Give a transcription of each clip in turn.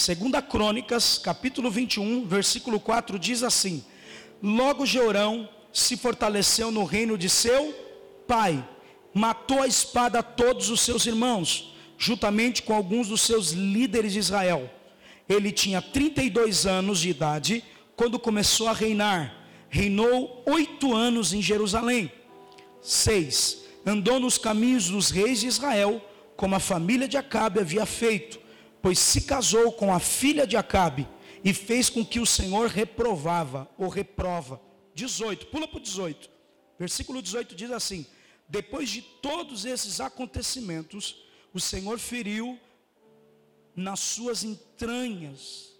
Segunda Crônicas, capítulo 21, versículo 4 diz assim: Logo Jeorão se fortaleceu no reino de seu pai, matou a espada todos os seus irmãos, juntamente com alguns dos seus líderes de Israel. Ele tinha 32 anos de idade quando começou a reinar. Reinou oito anos em Jerusalém. 6. Andou nos caminhos dos reis de Israel, como a família de Acabe havia feito, pois se casou com a filha de Acabe e fez com que o Senhor reprovava ou reprova. 18, pula para o 18. Versículo 18 diz assim: Depois de todos esses acontecimentos, o Senhor feriu nas suas entranhas,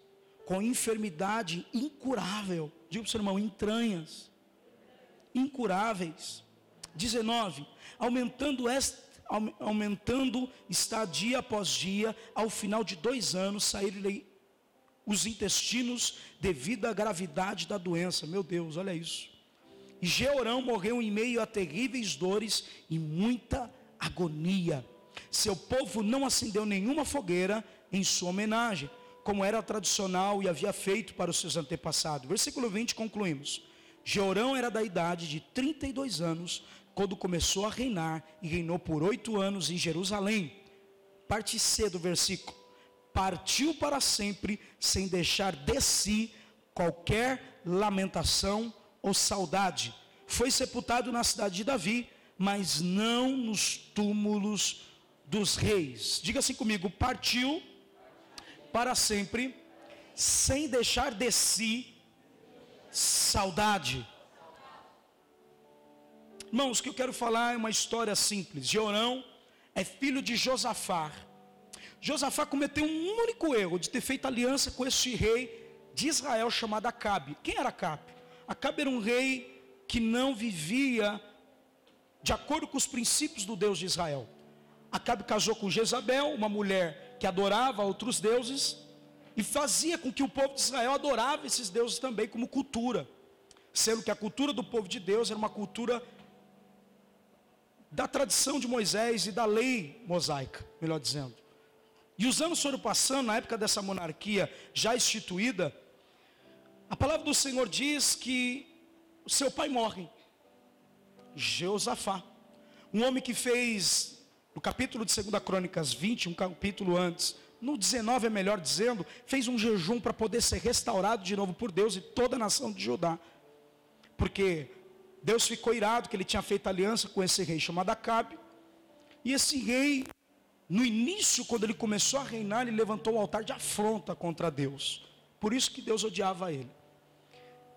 com enfermidade incurável. Diga para o seu irmão: entranhas, incuráveis. 19. Aumentando, esta, aumentando está dia após dia, ao final de dois anos, saíram os intestinos devido à gravidade da doença. Meu Deus, olha isso. E Georão morreu em meio a terríveis dores e muita agonia. Seu povo não acendeu nenhuma fogueira em sua homenagem, como era tradicional e havia feito para os seus antepassados. Versículo 20 concluímos. Georão era da idade de 32 anos quando começou a reinar e reinou por oito anos em Jerusalém. Parte C do versículo. Partiu para sempre sem deixar de si qualquer lamentação ou saudade. Foi sepultado na cidade de Davi, mas não nos túmulos dos reis. Diga assim comigo: partiu para sempre, sem deixar de si saudade. Irmãos, o que eu quero falar é uma história simples. Jeorão é filho de Josafá. Josafá cometeu um único erro de ter feito aliança com esse rei de Israel chamado Acabe. Quem era Acabe? Acabe era um rei que não vivia de acordo com os princípios do Deus de Israel. Acabe casou com Jezabel, uma mulher que adorava outros deuses, e fazia com que o povo de Israel adorava esses deuses também como cultura. Sendo que a cultura do povo de Deus era uma cultura da tradição de Moisés e da lei mosaica, melhor dizendo. E os anos foram passando, na época dessa monarquia já instituída, a palavra do Senhor diz que o seu pai morre, Jeosafá, um homem que fez no capítulo de 2 Crônicas 20, um capítulo antes, no 19 é melhor dizendo, fez um jejum para poder ser restaurado de novo por Deus e toda a nação de Judá. Porque Deus ficou irado que ele tinha feito aliança com esse rei chamado Acabe. E esse rei, no início, quando ele começou a reinar, ele levantou um altar de afronta contra Deus. Por isso que Deus odiava ele.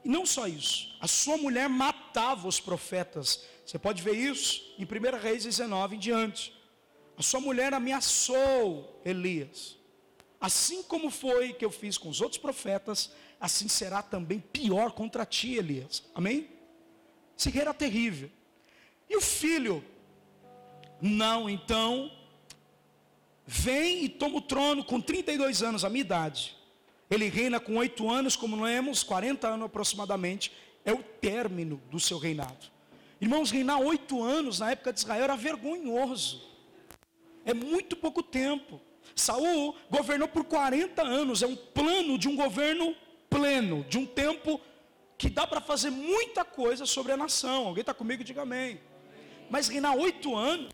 E não só isso, a sua mulher matava os profetas. Você pode ver isso em 1 Reis 19 em diante. A sua mulher ameaçou Elias. Assim como foi que eu fiz com os outros profetas, assim será também pior contra ti, Elias. Amém? Esse rei terrível. E o filho? Não, então, vem e toma o trono com 32 anos, a minha idade. Ele reina com 8 anos, como lemos, 40 anos aproximadamente, é o término do seu reinado. Irmãos, reinar 8 anos na época de Israel era vergonhoso. É muito pouco tempo. Saul governou por 40 anos, é um plano de um governo pleno, de um tempo que dá para fazer muita coisa sobre a nação. Alguém está comigo? Diga amém. Mas reinar oito anos,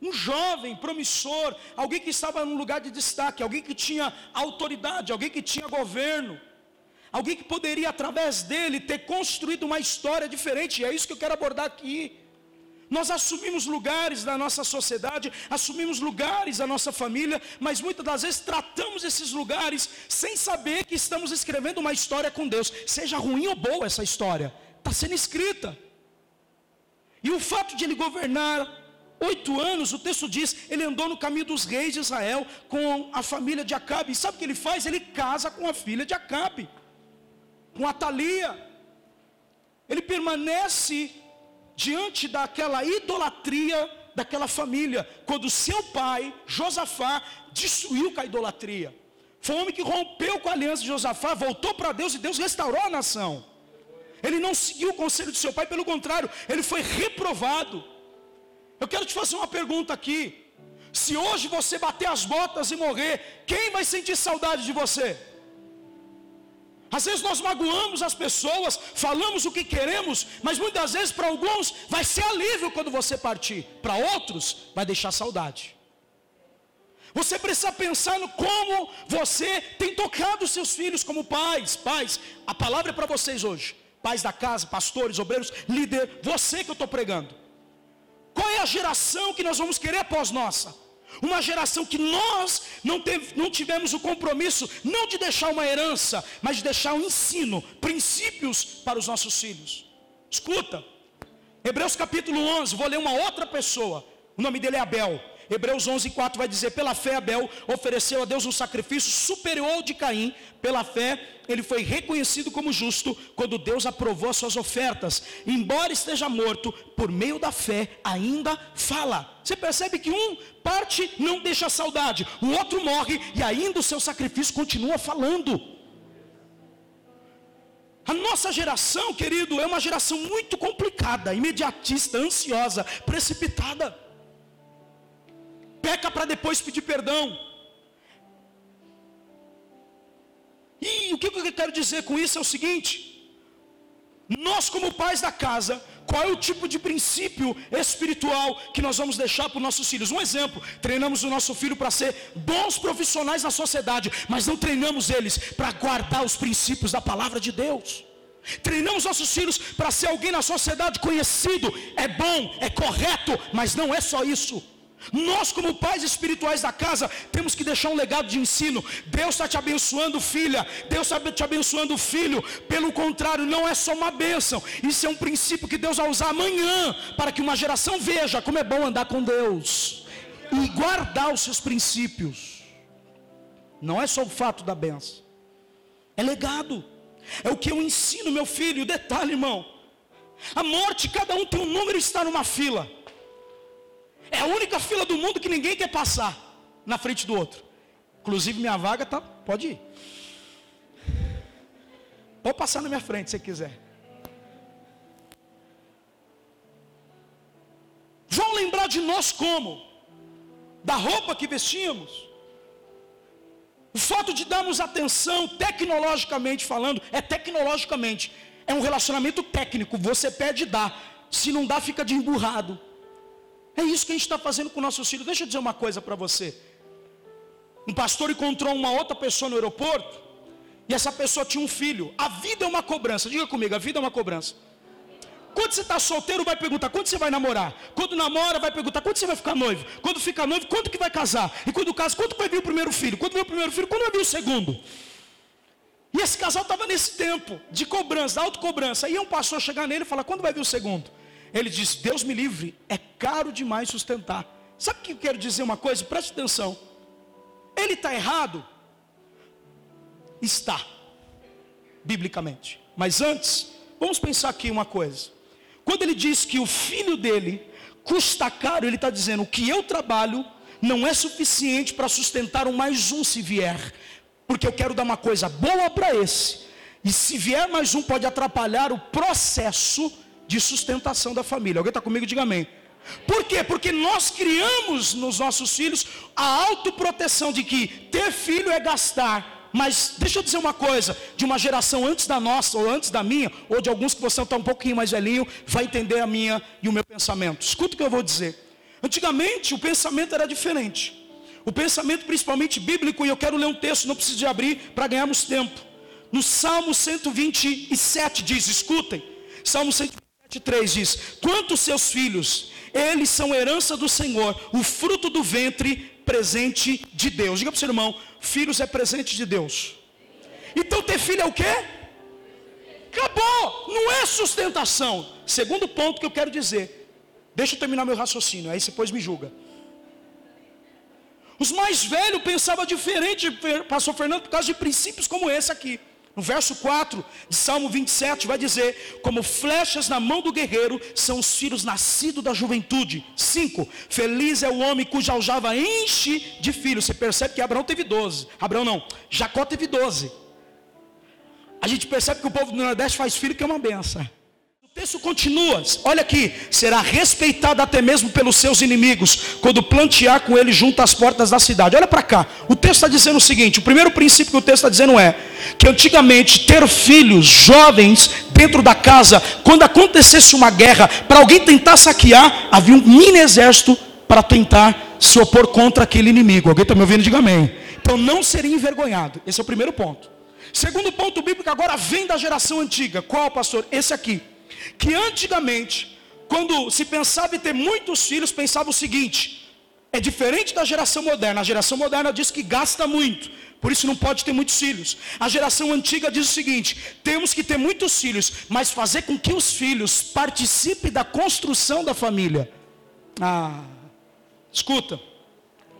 um jovem promissor, alguém que estava num lugar de destaque, alguém que tinha autoridade, alguém que tinha governo, alguém que poderia através dele ter construído uma história diferente, e é isso que eu quero abordar aqui. Nós assumimos lugares da nossa sociedade, assumimos lugares da nossa família, mas muitas das vezes tratamos esses lugares sem saber que estamos escrevendo uma história com Deus, seja ruim ou boa essa história, está sendo escrita. E o fato de ele governar oito anos, o texto diz, ele andou no caminho dos reis de Israel com a família de Acabe. E sabe o que ele faz? Ele casa com a filha de Acabe, com Atalia. Ele permanece diante daquela idolatria daquela família, quando seu pai, Josafá, destruiu com a idolatria. Foi um homem que rompeu com a aliança de Josafá, voltou para Deus e Deus restaurou a nação. Ele não seguiu o conselho de seu pai, pelo contrário, ele foi reprovado. Eu quero te fazer uma pergunta aqui. Se hoje você bater as botas e morrer, quem vai sentir saudade de você? Às vezes nós magoamos as pessoas, falamos o que queremos, mas muitas vezes para alguns vai ser alívio quando você partir, para outros vai deixar saudade. Você precisa pensar no como você tem tocado seus filhos como pais. Pais, a palavra é para vocês hoje. Pais da casa, pastores, obreiros, líder, você que eu estou pregando. Qual é a geração que nós vamos querer após nossa? Uma geração que nós não, teve, não tivemos o compromisso, não de deixar uma herança, mas de deixar um ensino, princípios para os nossos filhos. Escuta, Hebreus capítulo 11, vou ler uma outra pessoa, o nome dele é Abel. Hebreus 11, 4 vai dizer: Pela fé, Abel ofereceu a Deus um sacrifício superior ao de Caim. Pela fé, ele foi reconhecido como justo quando Deus aprovou as suas ofertas. Embora esteja morto, por meio da fé, ainda fala. Você percebe que um parte não deixa saudade, o outro morre e ainda o seu sacrifício continua falando. A nossa geração, querido, é uma geração muito complicada, imediatista, ansiosa, precipitada peca para depois pedir perdão. E o que eu quero dizer com isso é o seguinte: nós, como pais da casa, qual é o tipo de princípio espiritual que nós vamos deixar para os nossos filhos? Um exemplo: treinamos o nosso filho para ser bons profissionais na sociedade, mas não treinamos eles para guardar os princípios da palavra de Deus. Treinamos nossos filhos para ser alguém na sociedade conhecido, é bom, é correto, mas não é só isso. Nós, como pais espirituais da casa, temos que deixar um legado de ensino. Deus está te abençoando, filha. Deus está te abençoando, filho. Pelo contrário, não é só uma bênção. Isso é um princípio que Deus vai usar amanhã, para que uma geração veja como é bom andar com Deus e guardar os seus princípios. Não é só o fato da benção, é legado. É o que eu ensino, meu filho. Detalhe, irmão. A morte, cada um tem um número e está numa fila. É a única fila do mundo que ninguém quer passar na frente do outro. Inclusive minha vaga tá, pode ir. Pode passar na minha frente se quiser. Vão lembrar de nós como? Da roupa que vestimos. O fato de darmos atenção, tecnologicamente falando, é tecnologicamente. É um relacionamento técnico. Você pede e dá. Se não dá, fica de emburrado. É isso que a gente está fazendo com nossos filhos. Deixa eu dizer uma coisa para você. Um pastor encontrou uma outra pessoa no aeroporto. E essa pessoa tinha um filho. A vida é uma cobrança. Diga comigo, a vida é uma cobrança. Quando você está solteiro, vai perguntar quando você vai namorar. Quando namora, vai perguntar quando você vai ficar noivo. Quando fica noivo, quando que vai casar. E quando casa, quando vai vir o primeiro filho. Quando vem o primeiro filho, quando vai vir o segundo. E esse casal estava nesse tempo de cobrança, autocobrança. Aí um pastor chegar nele e falar, quando vai vir o segundo? Ele diz: Deus me livre, é caro demais sustentar. Sabe o que eu quero dizer uma coisa? Preste atenção. Ele está errado? Está, biblicamente. Mas antes, vamos pensar aqui uma coisa. Quando ele diz que o filho dele custa caro, ele está dizendo: o que eu trabalho não é suficiente para sustentar um mais um se vier, porque eu quero dar uma coisa boa para esse. E se vier mais um, pode atrapalhar o processo de sustentação da família. Alguém está comigo? Diga amém. Por quê? Porque nós criamos nos nossos filhos a autoproteção de que ter filho é gastar. Mas deixa eu dizer uma coisa, de uma geração antes da nossa, ou antes da minha, ou de alguns que você está um pouquinho mais velhinho, vai entender a minha e o meu pensamento. Escuta o que eu vou dizer. Antigamente o pensamento era diferente. O pensamento principalmente bíblico, e eu quero ler um texto, não preciso de abrir para ganharmos tempo. No Salmo 127 diz, escutem, Salmo 127. 3 diz: Quantos seus filhos, eles são herança do Senhor, o fruto do ventre, presente de Deus. Diga para o seu irmão: filhos é presente de Deus. Então ter filho é o quê? Acabou, não é sustentação. Segundo ponto que eu quero dizer. Deixa eu terminar meu raciocínio, aí depois me julga. Os mais velhos pensavam diferente, pastor Fernando, por causa de princípios como esse aqui. No verso 4 de Salmo 27 vai dizer: Como flechas na mão do guerreiro são os filhos nascidos da juventude. 5. Feliz é o homem cuja aljava enche de filhos. Você percebe que Abraão teve 12. Abraão não, Jacó teve 12. A gente percebe que o povo do Nordeste faz filho que é uma benção. Texto continua, olha aqui, será respeitado até mesmo pelos seus inimigos, quando plantear com ele junto às portas da cidade. Olha para cá, o texto está dizendo o seguinte: o primeiro princípio que o texto está dizendo é que antigamente ter filhos jovens dentro da casa, quando acontecesse uma guerra, para alguém tentar saquear, havia um mini exército para tentar se opor contra aquele inimigo. Alguém está me ouvindo? Diga amém. Então não seria envergonhado. Esse é o primeiro ponto. Segundo ponto bíblico agora vem da geração antiga. Qual, pastor? Esse aqui que antigamente, quando se pensava em ter muitos filhos, pensava o seguinte: é diferente da geração moderna. A geração moderna diz que gasta muito, por isso não pode ter muitos filhos. A geração antiga diz o seguinte: temos que ter muitos filhos, mas fazer com que os filhos participem da construção da família. Ah, escuta,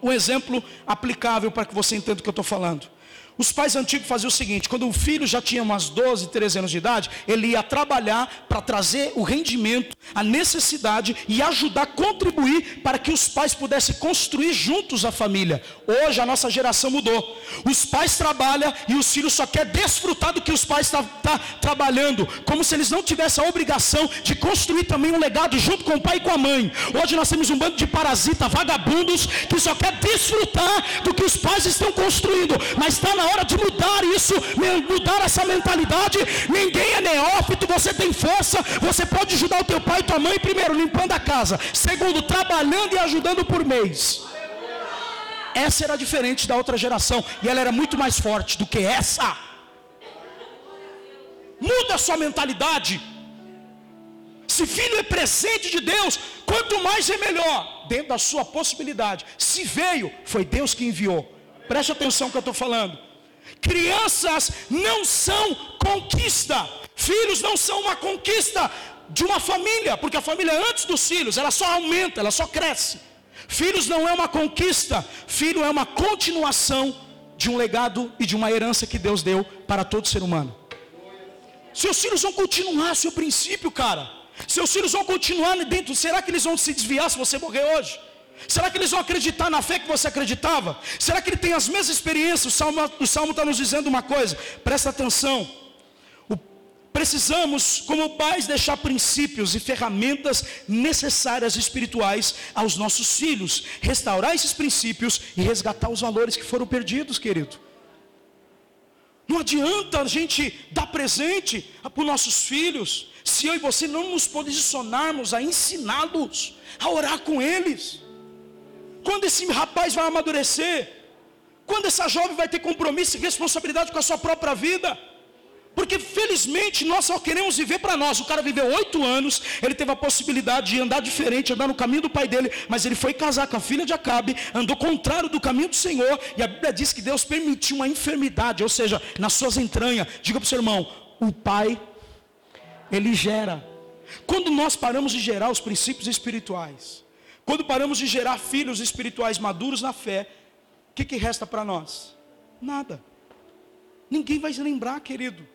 um exemplo aplicável para que você entenda o que eu estou falando. Os pais antigos faziam o seguinte: quando o filho já tinha umas 12, 13 anos de idade, ele ia trabalhar para trazer o rendimento, a necessidade e ajudar contribuir para que os pais pudessem construir juntos a família. Hoje a nossa geração mudou. Os pais trabalham e os filhos só querem desfrutar do que os pais estão tá, tá trabalhando, como se eles não tivessem a obrigação de construir também um legado junto com o pai e com a mãe. Hoje nós temos um bando de parasitas, vagabundos, que só quer desfrutar do que os pais estão construindo, mas está na na hora de mudar isso, mudar essa mentalidade. Ninguém é neófito, você tem força, você pode ajudar o teu pai e tua mãe, primeiro, limpando a casa, segundo, trabalhando e ajudando por mês. Essa era diferente da outra geração, e ela era muito mais forte do que essa. Muda a sua mentalidade. Se filho é presente de Deus, quanto mais é melhor, dentro da sua possibilidade. Se veio, foi Deus que enviou. Preste atenção no que eu estou falando. Crianças não são conquista. Filhos não são uma conquista de uma família, porque a família antes dos filhos, ela só aumenta, ela só cresce. Filhos não é uma conquista, filho é uma continuação de um legado e de uma herança que Deus deu para todo ser humano. Seus filhos vão continuar seu princípio, cara. Seus filhos vão continuar dentro. Será que eles vão se desviar se você morrer hoje? Será que eles vão acreditar na fé que você acreditava? Será que ele tem as mesmas experiências? O Salmo, está nos dizendo uma coisa, presta atenção. O, precisamos, como pais, deixar princípios e ferramentas necessárias espirituais aos nossos filhos, restaurar esses princípios e resgatar os valores que foram perdidos, querido. Não adianta a gente dar presente para os nossos filhos, se eu e você não nos posicionarmos a ensiná-los, a orar com eles. Quando esse rapaz vai amadurecer? Quando essa jovem vai ter compromisso e responsabilidade com a sua própria vida? Porque felizmente nós só queremos viver para nós. O cara viveu oito anos, ele teve a possibilidade de andar diferente, andar no caminho do pai dele, mas ele foi casar com a filha de Acabe, andou contrário do caminho do Senhor, e a Bíblia diz que Deus permitiu uma enfermidade, ou seja, nas suas entranhas. Diga para o seu irmão: o pai, ele gera. Quando nós paramos de gerar os princípios espirituais, quando paramos de gerar filhos espirituais maduros na fé, o que, que resta para nós? Nada. Ninguém vai se lembrar, querido.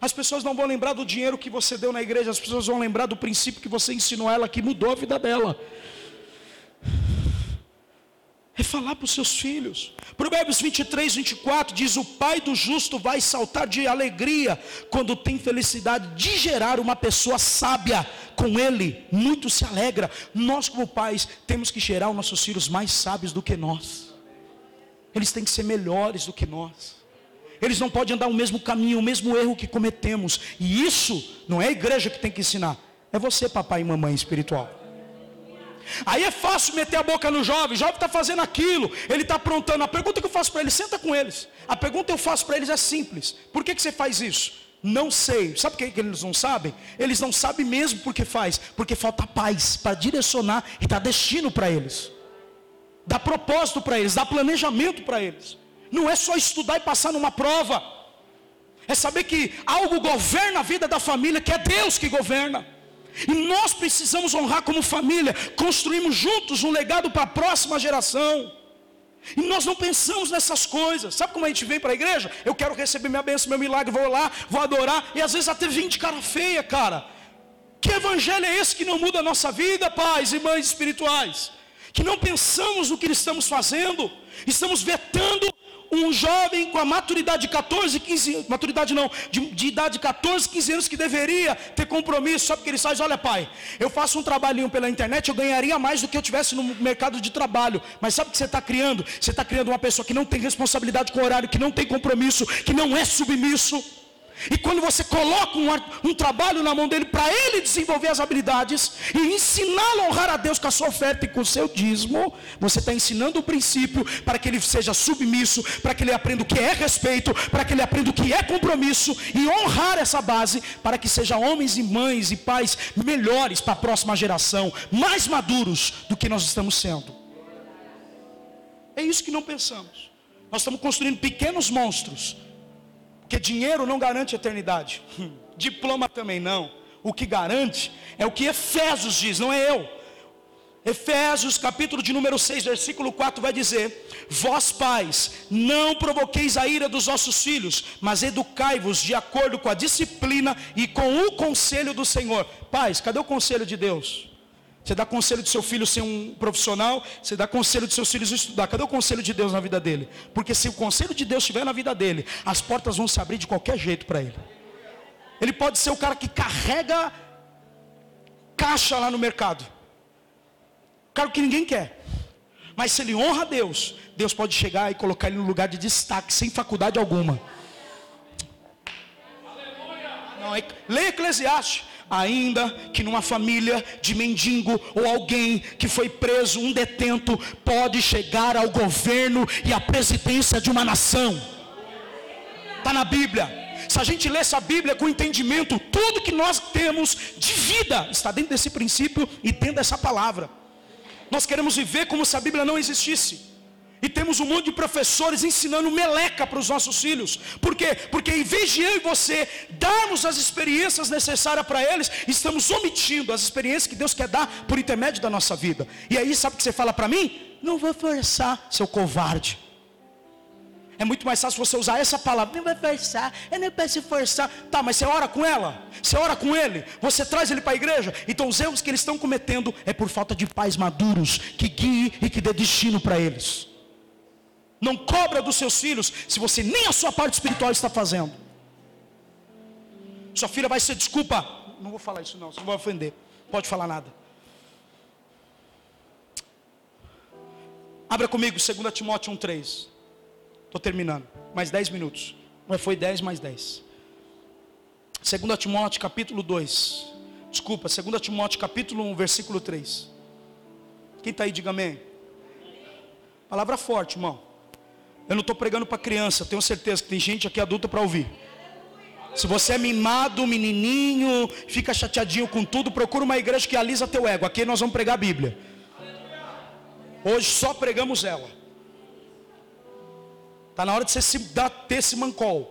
As pessoas não vão lembrar do dinheiro que você deu na igreja, as pessoas vão lembrar do princípio que você ensinou ela, que mudou a vida dela é falar para os seus filhos. Provérbios 23, 24 diz: O pai do justo vai saltar de alegria quando tem felicidade de gerar uma pessoa sábia com ele, muito se alegra. Nós, como pais, temos que gerar os nossos filhos mais sábios do que nós, eles têm que ser melhores do que nós. Eles não podem andar o mesmo caminho, o mesmo erro que cometemos, e isso não é a igreja que tem que ensinar, é você, papai e mamãe espiritual. Aí é fácil meter a boca no jovem, o jovem está fazendo aquilo, ele está aprontando. A pergunta que eu faço para ele, senta com eles. A pergunta que eu faço para eles é simples: por que, que você faz isso? Não sei. Sabe por que eles não sabem? Eles não sabem mesmo porque faz, porque falta paz para direcionar e dar destino para eles, dar propósito para eles, dar planejamento para eles. Não é só estudar e passar numa prova, é saber que algo governa a vida da família, que é Deus que governa. E nós precisamos honrar como família, construímos juntos um legado para a próxima geração. E nós não pensamos nessas coisas. Sabe como a gente vem para a igreja? Eu quero receber minha bênção, meu milagre, vou lá, vou adorar. E às vezes até vem de cara feia, cara. Que evangelho é esse que não muda a nossa vida, pais e mães espirituais? Que não pensamos no que estamos fazendo, estamos vetando um jovem com a maturidade de 14, 15, maturidade não, de, de, idade de 14, 15 anos que deveria ter compromisso, só porque ele faz, olha pai, eu faço um trabalhinho pela internet, eu ganharia mais do que eu tivesse no mercado de trabalho, mas sabe o que você está criando? Você está criando uma pessoa que não tem responsabilidade com o horário, que não tem compromisso, que não é submisso. E quando você coloca um, um trabalho na mão dele para ele desenvolver as habilidades e ensiná-lo a honrar a Deus com a sua oferta e com o seu dízimo, você está ensinando o princípio para que ele seja submisso, para que ele aprenda o que é respeito, para que ele aprenda o que é compromisso e honrar essa base para que sejam homens e mães e pais melhores para a próxima geração, mais maduros do que nós estamos sendo. É isso que não pensamos. Nós estamos construindo pequenos monstros porque dinheiro não garante eternidade. Diploma também não. O que garante é o que Efésios diz, não é eu. Efésios, capítulo de número 6, versículo 4 vai dizer: Vós pais, não provoqueis a ira dos vossos filhos, mas educai-vos de acordo com a disciplina e com o conselho do Senhor. Pais, cadê o conselho de Deus? Você dá conselho do seu filho ser um profissional, você dá conselho dos seus filhos estudar. Cadê o conselho de Deus na vida dele? Porque se o conselho de Deus estiver na vida dele, as portas vão se abrir de qualquer jeito para ele. Ele pode ser o cara que carrega caixa lá no mercado. Cara que ninguém quer. Mas se ele honra Deus, Deus pode chegar e colocar ele no lugar de destaque, sem faculdade alguma. Não, é, leia Eclesiastes ainda que numa família de mendigo ou alguém que foi preso, um detento, pode chegar ao governo e à presidência de uma nação. Está na Bíblia. Se a gente lesse a Bíblia com entendimento, tudo que nós temos de vida está dentro desse princípio e dentro dessa palavra. Nós queremos viver como se a Bíblia não existisse. E temos um monte de professores ensinando meleca para os nossos filhos. Por quê? Porque em vez de eu e você darmos as experiências necessárias para eles, estamos omitindo as experiências que Deus quer dar por intermédio da nossa vida. E aí, sabe o que você fala para mim? Não vou forçar, seu covarde. É muito mais fácil você usar essa palavra. Não vai forçar, eu não posso forçar. Tá, mas você ora com ela, você ora com ele, você traz ele para a igreja. Então os erros que eles estão cometendo é por falta de pais maduros que guiem e que dê destino para eles. Não cobra dos seus filhos se você nem a sua parte espiritual está fazendo. Sua filha vai ser desculpa. Não vou falar isso não, você não vai ofender. Pode falar nada. Abra comigo 2 Timóteo 1,3. Estou terminando. Mais 10 minutos. Mas foi 10 mais 10. 2 Timóteo capítulo 2. Desculpa, 2 Timóteo capítulo 1, versículo 3. Quem está aí, diga amém. Palavra forte, irmão. Eu não estou pregando para criança, tenho certeza que tem gente aqui adulta para ouvir. Se você é mimado, menininho, fica chateadinho com tudo, procura uma igreja que alisa teu ego. Aqui nós vamos pregar a Bíblia. Hoje só pregamos ela. Está na hora de você se dar, ter esse mancol.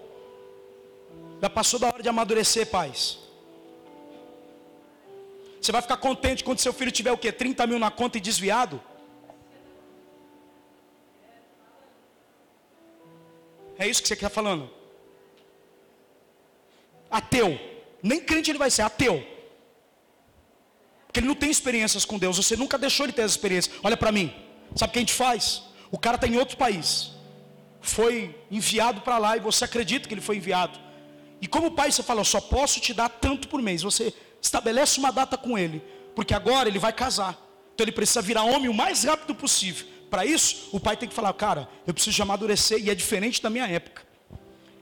Já passou da hora de amadurecer, pais. Você vai ficar contente quando seu filho tiver o quê? 30 mil na conta e desviado? É isso que você está falando? Ateu. Nem crente ele vai ser, ateu. Porque ele não tem experiências com Deus. Você nunca deixou ele ter essa experiência. Olha para mim. Sabe o que a gente faz? O cara está em outro país. Foi enviado para lá e você acredita que ele foi enviado. E como pai você fala, eu só posso te dar tanto por mês. Você estabelece uma data com ele. Porque agora ele vai casar. Então ele precisa virar homem o mais rápido possível. Para isso, o pai tem que falar, cara, eu preciso amadurecer e é diferente da minha época.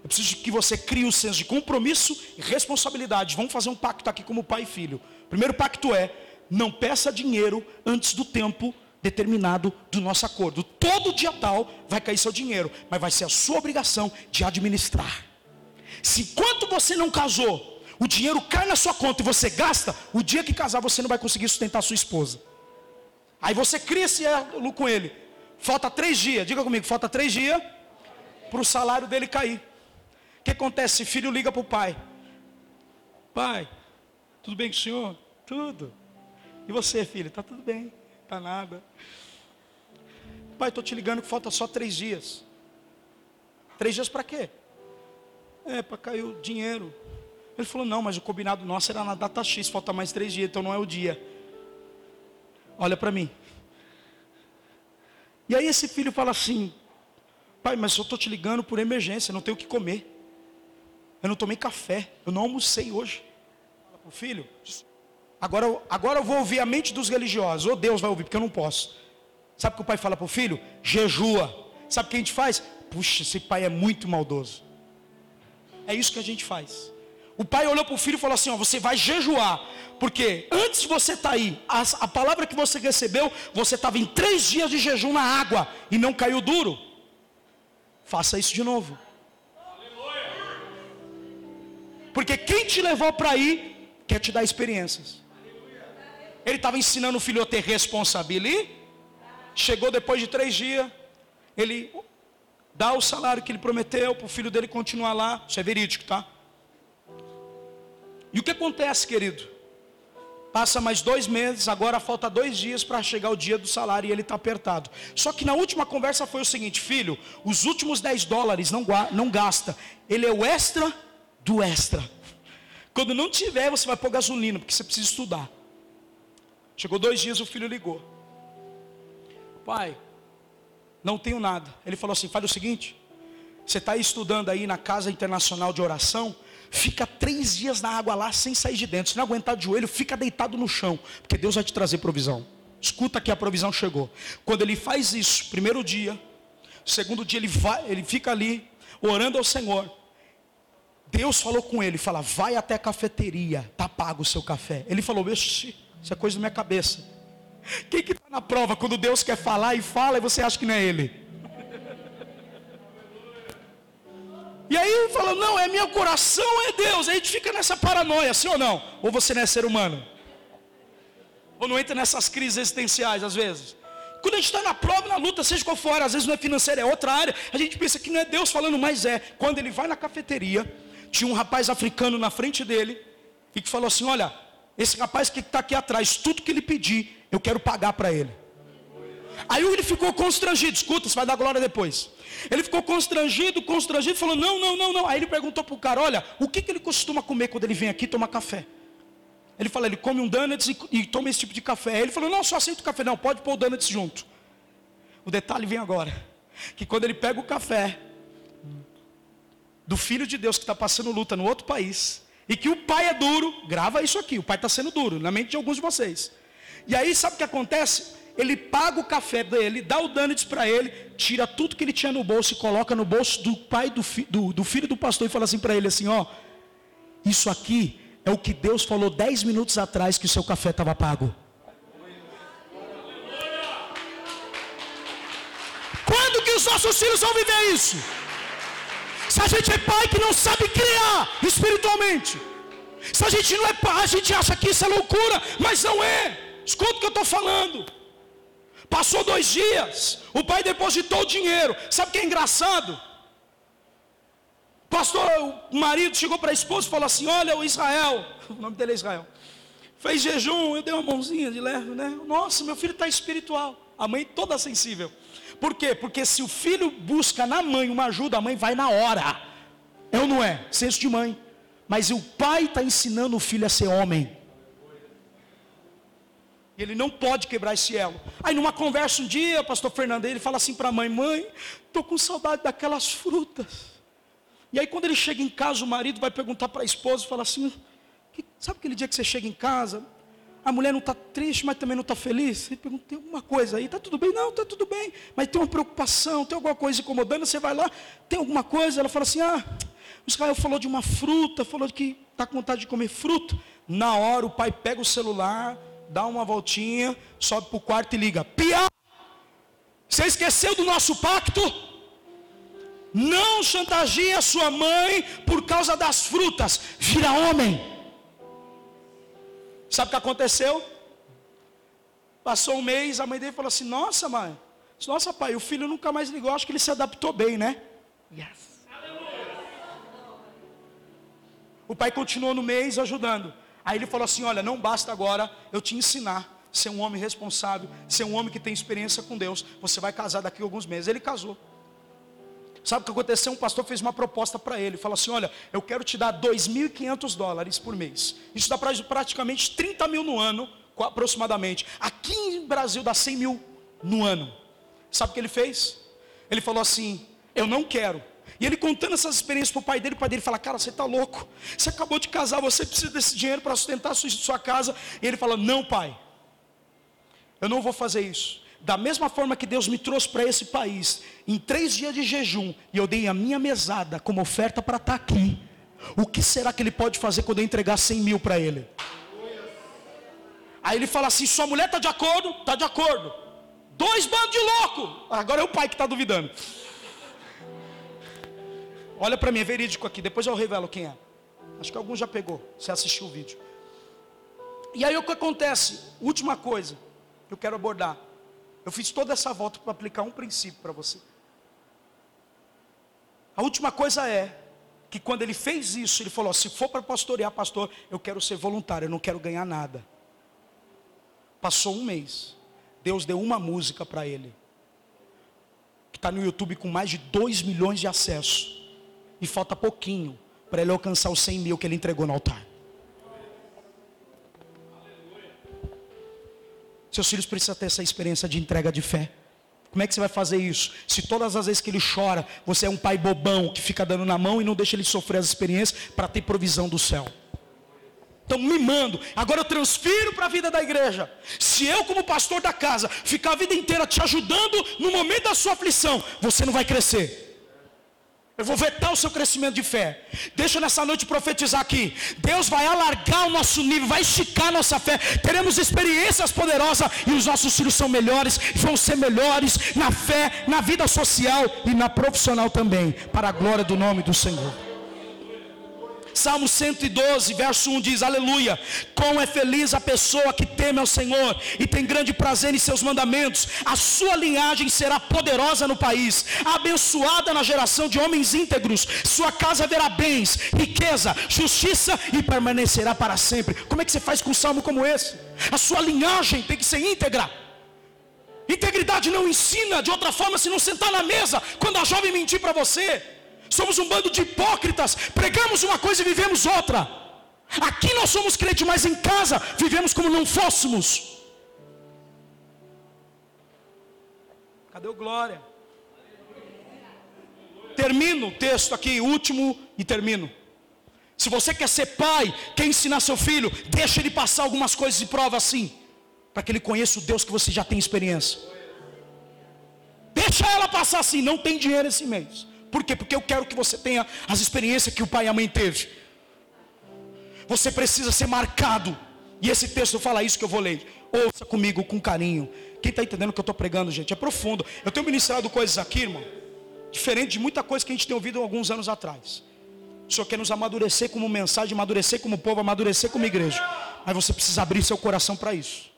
Eu preciso que você crie um senso de compromisso e responsabilidade. Vamos fazer um pacto aqui como pai e filho. O primeiro pacto é, não peça dinheiro antes do tempo determinado do nosso acordo. Todo dia tal vai cair seu dinheiro, mas vai ser a sua obrigação de administrar. Se enquanto você não casou, o dinheiro cai na sua conta e você gasta, o dia que casar você não vai conseguir sustentar sua esposa. Aí você cria esse elo com ele. Falta três dias, diga comigo, falta três dias para o salário dele cair. O que acontece? Filho liga para o pai. Pai, tudo bem com o senhor? Tudo. E você, filho? Está tudo bem, está nada. Pai, estou te ligando que falta só três dias. Três dias para quê? É, para cair o dinheiro. Ele falou, não, mas o combinado nosso era na data X, falta mais três dias, então não é o dia. Olha para mim. E aí esse filho fala assim: Pai, mas eu estou te ligando por emergência, não tenho o que comer. Eu não tomei café, eu não almocei hoje. Fala para o filho, agora, agora eu vou ouvir a mente dos religiosos, ou Deus vai ouvir, porque eu não posso. Sabe o que o pai fala para o filho? Jejua. Sabe o que a gente faz? Puxa, esse pai é muito maldoso. É isso que a gente faz. O pai olhou para o filho e falou assim: ó, você vai jejuar. Porque antes de você estar tá aí, a, a palavra que você recebeu, você estava em três dias de jejum na água e não caiu duro. Faça isso de novo. Porque quem te levou para aí quer te dar experiências. Ele estava ensinando o filho a ter responsabilidade. Chegou depois de três dias, ele dá o salário que ele prometeu para o filho dele continuar lá. Isso é verídico, tá? E o que acontece, querido? Passa mais dois meses, agora falta dois dias para chegar o dia do salário e ele está apertado. Só que na última conversa foi o seguinte, filho, os últimos 10 dólares não, não gasta. Ele é o extra do extra. Quando não tiver, você vai pôr gasolina, porque você precisa estudar. Chegou dois dias, o filho ligou. Pai, não tenho nada. Ele falou assim: faz o seguinte, você está estudando aí na Casa Internacional de Oração, fica três dias na água lá sem sair de dentro. Se não aguentar de joelho, fica deitado no chão, porque Deus vai te trazer provisão. Escuta que a provisão chegou. Quando ele faz isso, primeiro dia, segundo dia ele vai, ele fica ali orando ao Senhor. Deus falou com ele, fala: "Vai até a cafeteria, tá pago o seu café". Ele falou: "Isso é coisa da minha cabeça". Quem que está na prova quando Deus quer falar e fala e você acha que não é Ele? E aí fala, não, é meu coração, é Deus. Aí a gente fica nessa paranoia, sim ou não? Ou você não é ser humano? Ou não entra nessas crises existenciais às vezes? Quando a gente está na prova, na luta, seja qual for, às vezes não é financeira, é outra área, a gente pensa que não é Deus falando, mas é. Quando ele vai na cafeteria, tinha um rapaz africano na frente dele, e que falou assim: Olha, esse rapaz que está aqui atrás, tudo que ele pedir, eu quero pagar para ele. Aí ele ficou constrangido, escuta, você vai dar glória depois. Ele ficou constrangido, constrangido, falou: Não, não, não, não. Aí ele perguntou para o cara: Olha, o que, que ele costuma comer quando ele vem aqui tomar café? Ele falou: Ele come um donuts e, e toma esse tipo de café. Aí ele falou: Não, só aceito café. Não, pode pôr o donuts junto. O detalhe vem agora: que quando ele pega o café do filho de Deus que está passando luta no outro país, e que o pai é duro, grava isso aqui: o pai está sendo duro, na mente de alguns de vocês. E aí, sabe o que acontece? Ele paga o café dele, dá o donuts para ele, tira tudo que ele tinha no bolso e coloca no bolso do pai do, fi, do, do filho do pastor e fala assim para ele assim, ó, isso aqui é o que Deus falou dez minutos atrás que o seu café estava pago. Quando que os nossos filhos vão viver isso? Se a gente é pai que não sabe criar espiritualmente. Se a gente não é pai, a gente acha que isso é loucura, mas não é. Escuta o que eu estou falando. Passou dois dias, o pai depositou o dinheiro. Sabe o que é engraçado? Pastor, o marido chegou para a esposa e falou assim: Olha, o Israel, o nome dele é Israel, fez jejum, eu dei uma mãozinha de leve, né? Nossa, meu filho está espiritual. A mãe toda sensível. Por quê? Porque se o filho busca na mãe uma ajuda, a mãe vai na hora. É ou não é? Senso de mãe. Mas o pai está ensinando o filho a ser homem. E ele não pode quebrar esse elo. Aí numa conversa um dia, o pastor Fernando, ele fala assim para a mãe, mãe, estou com saudade daquelas frutas. E aí quando ele chega em casa, o marido vai perguntar para a esposa, fala assim, sabe aquele dia que você chega em casa, a mulher não está triste, mas também não está feliz? Ele pergunta, tem alguma coisa aí? Está tudo bem? Não, está tudo bem. Mas tem uma preocupação, tem alguma coisa incomodando, você vai lá, tem alguma coisa? Ela fala assim, ah, o Israel falou de uma fruta, falou que está com vontade de comer fruta. Na hora o pai pega o celular, dá uma voltinha, sobe para o quarto e liga. Pia! Você esqueceu do nosso pacto? Não chantageie a sua mãe por causa das frutas. Vira homem. Sabe o que aconteceu? Passou um mês, a mãe dele falou assim: Nossa, mãe, nossa, pai, o filho nunca mais ligou, acho que ele se adaptou bem, né? Yes. O pai continuou no mês ajudando. Aí ele falou assim: Olha, não basta agora eu te ensinar ser um homem responsável, ser um homem que tem experiência com Deus. Você vai casar daqui a alguns meses. Ele casou. Sabe o que aconteceu? Um pastor fez uma proposta para ele. Falou assim: Olha, eu quero te dar 2.500 dólares por mês. Isso dá praticamente 30 mil no ano, aproximadamente. Aqui em Brasil dá 100 mil no ano. Sabe o que ele fez? Ele falou assim: Eu não quero. E ele contando essas experiências para o pai dele, o pai dele fala: Cara, você está louco. Você acabou de casar, você precisa desse dinheiro para sustentar sua, sua casa. E ele fala: Não, pai, eu não vou fazer isso. Da mesma forma que Deus me trouxe para esse país, em três dias de jejum, e eu dei a minha mesada como oferta para estar tá aqui. O que será que ele pode fazer quando eu entregar 100 mil para ele? Aí ele fala assim: sua mulher está de acordo? Está de acordo. Dois bandos de louco. Agora é o pai que está duvidando. Olha para mim, é verídico aqui. Depois eu revelo quem é. Acho que algum já pegou. Você assistiu o vídeo. E aí o que acontece? Última coisa que eu quero abordar. Eu fiz toda essa volta para aplicar um princípio para você. A última coisa é que quando ele fez isso, ele falou: se for para pastorear, pastor, eu quero ser voluntário, eu não quero ganhar nada. Passou um mês. Deus deu uma música para ele. Que está no YouTube com mais de 2 milhões de acessos. E falta pouquinho para ele alcançar os 100 mil que ele entregou no altar. Seus filhos precisam ter essa experiência de entrega de fé. Como é que você vai fazer isso? Se todas as vezes que ele chora, você é um pai bobão que fica dando na mão e não deixa ele sofrer as experiências para ter provisão do céu. Então, mimando. Agora eu transfiro para a vida da igreja. Se eu, como pastor da casa, ficar a vida inteira te ajudando no momento da sua aflição, você não vai crescer. Eu vou vetar o seu crescimento de fé. Deixa nessa noite profetizar aqui. Deus vai alargar o nosso nível, vai esticar a nossa fé. Teremos experiências poderosas e os nossos filhos são melhores, vão ser melhores na fé, na vida social e na profissional também, para a glória do nome do Senhor. Salmo 112, verso 1 diz: Aleluia. Como é feliz a pessoa que teme ao Senhor e tem grande prazer em seus mandamentos. A sua linhagem será poderosa no país, abençoada na geração de homens íntegros. Sua casa verá bens, riqueza, justiça e permanecerá para sempre. Como é que você faz com um salmo como esse? A sua linhagem tem que ser íntegra. Integridade não ensina de outra forma se não sentar na mesa quando a jovem mentir para você. Somos um bando de hipócritas. Pregamos uma coisa e vivemos outra. Aqui nós somos crentes, mas em casa vivemos como não fôssemos. Cadê o glória? Termino o texto aqui, último e termino. Se você quer ser pai, quer ensinar seu filho, deixa ele passar algumas coisas de prova assim, para que ele conheça o Deus que você já tem experiência. Deixa ela passar assim, não tem dinheiro esse mês. Por quê? Porque eu quero que você tenha as experiências que o pai e a mãe teve. Você precisa ser marcado. E esse texto fala isso que eu vou ler. Ouça comigo com carinho. Quem está entendendo o que eu estou pregando, gente? É profundo. Eu tenho ministrado coisas aqui, irmão. Diferente de muita coisa que a gente tem ouvido alguns anos atrás. O Senhor quer nos amadurecer como mensagem, amadurecer como povo, amadurecer como igreja. Mas você precisa abrir seu coração para isso.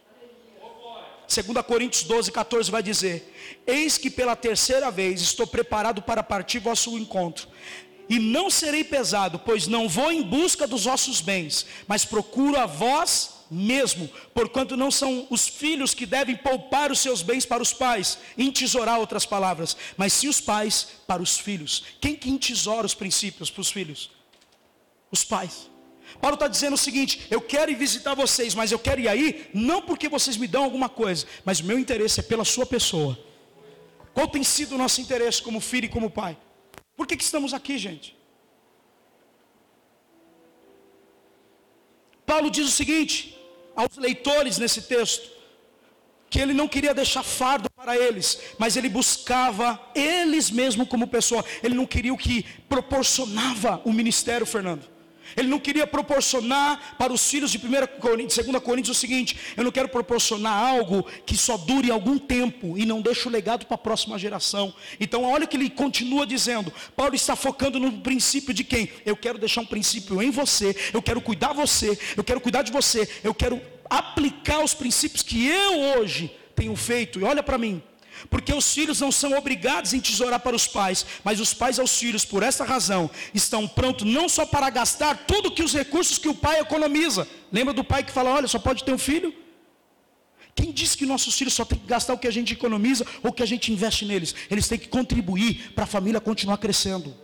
2 Coríntios 12, 14 vai dizer: Eis que pela terceira vez estou preparado para partir vosso encontro. E não serei pesado, pois não vou em busca dos vossos bens, mas procuro a vós mesmo, porquanto não são os filhos que devem poupar os seus bens para os pais, entesourar outras palavras, mas sim os pais para os filhos. Quem que entesoura os princípios para os filhos? Os pais. Paulo está dizendo o seguinte: eu quero ir visitar vocês, mas eu quero ir aí, não porque vocês me dão alguma coisa, mas o meu interesse é pela sua pessoa. Qual tem sido o nosso interesse como filho e como pai? Por que, que estamos aqui, gente? Paulo diz o seguinte aos leitores nesse texto: que ele não queria deixar fardo para eles, mas ele buscava eles mesmo como pessoa. Ele não queria o que proporcionava o ministério, Fernando. Ele não queria proporcionar para os filhos de 1 Coríntios, 2 Coríntios o seguinte: eu não quero proporcionar algo que só dure algum tempo e não deixe o legado para a próxima geração. Então, olha o que ele continua dizendo. Paulo está focando no princípio de quem? Eu quero deixar um princípio em você, eu quero cuidar você, eu quero cuidar de você, eu quero aplicar os princípios que eu hoje tenho feito. E olha para mim, porque os filhos não são obrigados a entesourar para os pais, mas os pais aos filhos, por essa razão, estão prontos não só para gastar tudo que os recursos que o pai economiza. Lembra do pai que fala: olha, só pode ter um filho? Quem disse que nossos filhos só têm que gastar o que a gente economiza ou que a gente investe neles? Eles têm que contribuir para a família continuar crescendo.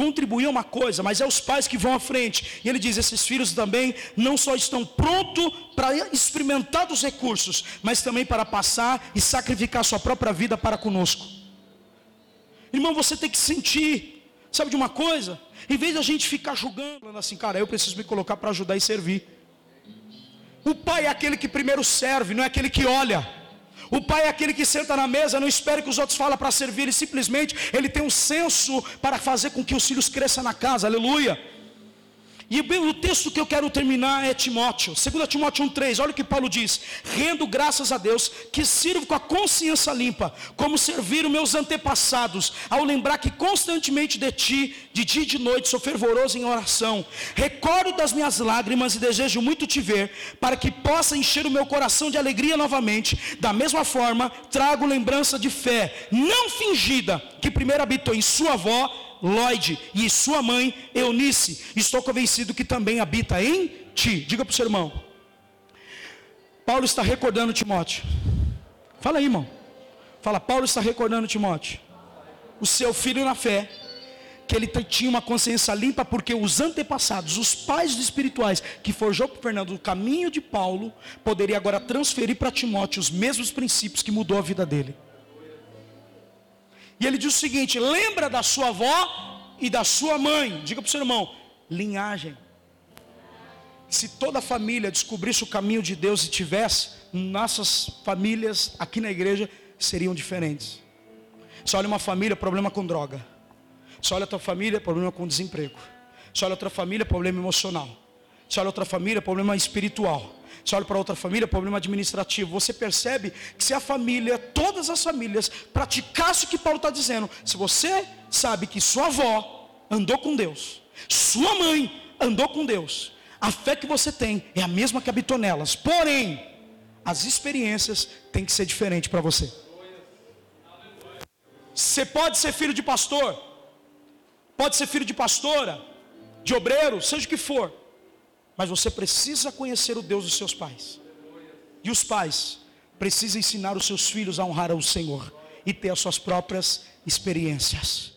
Contribuir é uma coisa, mas é os pais que vão à frente. E ele diz: esses filhos também não só estão prontos para experimentar dos recursos, mas também para passar e sacrificar sua própria vida para conosco. Irmão, você tem que sentir. Sabe de uma coisa? Em vez da gente ficar julgando, falando assim, cara, eu preciso me colocar para ajudar e servir. O pai é aquele que primeiro serve, não é aquele que olha. O pai é aquele que senta na mesa, não espera que os outros falem para servir, ele simplesmente ele tem um senso para fazer com que os filhos cresçam na casa. Aleluia. E o texto que eu quero terminar é Timóteo, 2 Timóteo 1,3, olha o que Paulo diz: rendo graças a Deus que sirvo com a consciência limpa, como serviram meus antepassados, ao lembrar que constantemente de ti, de dia e de noite, sou fervoroso em oração. Recordo das minhas lágrimas e desejo muito te ver, para que possa encher o meu coração de alegria novamente. Da mesma forma, trago lembrança de fé, não fingida, que primeiro habitou em sua avó Lloyd e sua mãe Eunice, estou convencido que também habita em ti. Diga para o seu irmão. Paulo está recordando Timóteo. Fala aí, irmão. Fala, Paulo está recordando Timóteo. O seu filho na fé, que ele tinha uma consciência limpa, porque os antepassados, os pais espirituais, que forjou para Fernando o caminho de Paulo, poderia agora transferir para Timóteo os mesmos princípios que mudou a vida dele. E ele diz o seguinte: lembra da sua avó e da sua mãe. Diga para o seu irmão: linhagem. Se toda a família descobrisse o caminho de Deus e tivesse, nossas famílias aqui na igreja seriam diferentes. Você olha uma família, problema com droga. Você olha outra família, problema com desemprego. Você olha outra família, problema emocional. Você olha outra família, problema espiritual. Você olha para outra família, problema administrativo. Você percebe que se a família, todas as famílias, praticasse o que Paulo está dizendo, se você sabe que sua avó andou com Deus, sua mãe andou com Deus, a fé que você tem é a mesma que habitou nelas. Porém, as experiências têm que ser diferentes para você. Você pode ser filho de pastor, pode ser filho de pastora, de obreiro, seja o que for. Mas você precisa conhecer o Deus dos seus pais. E os pais precisam ensinar os seus filhos a honrar ao Senhor e ter as suas próprias experiências.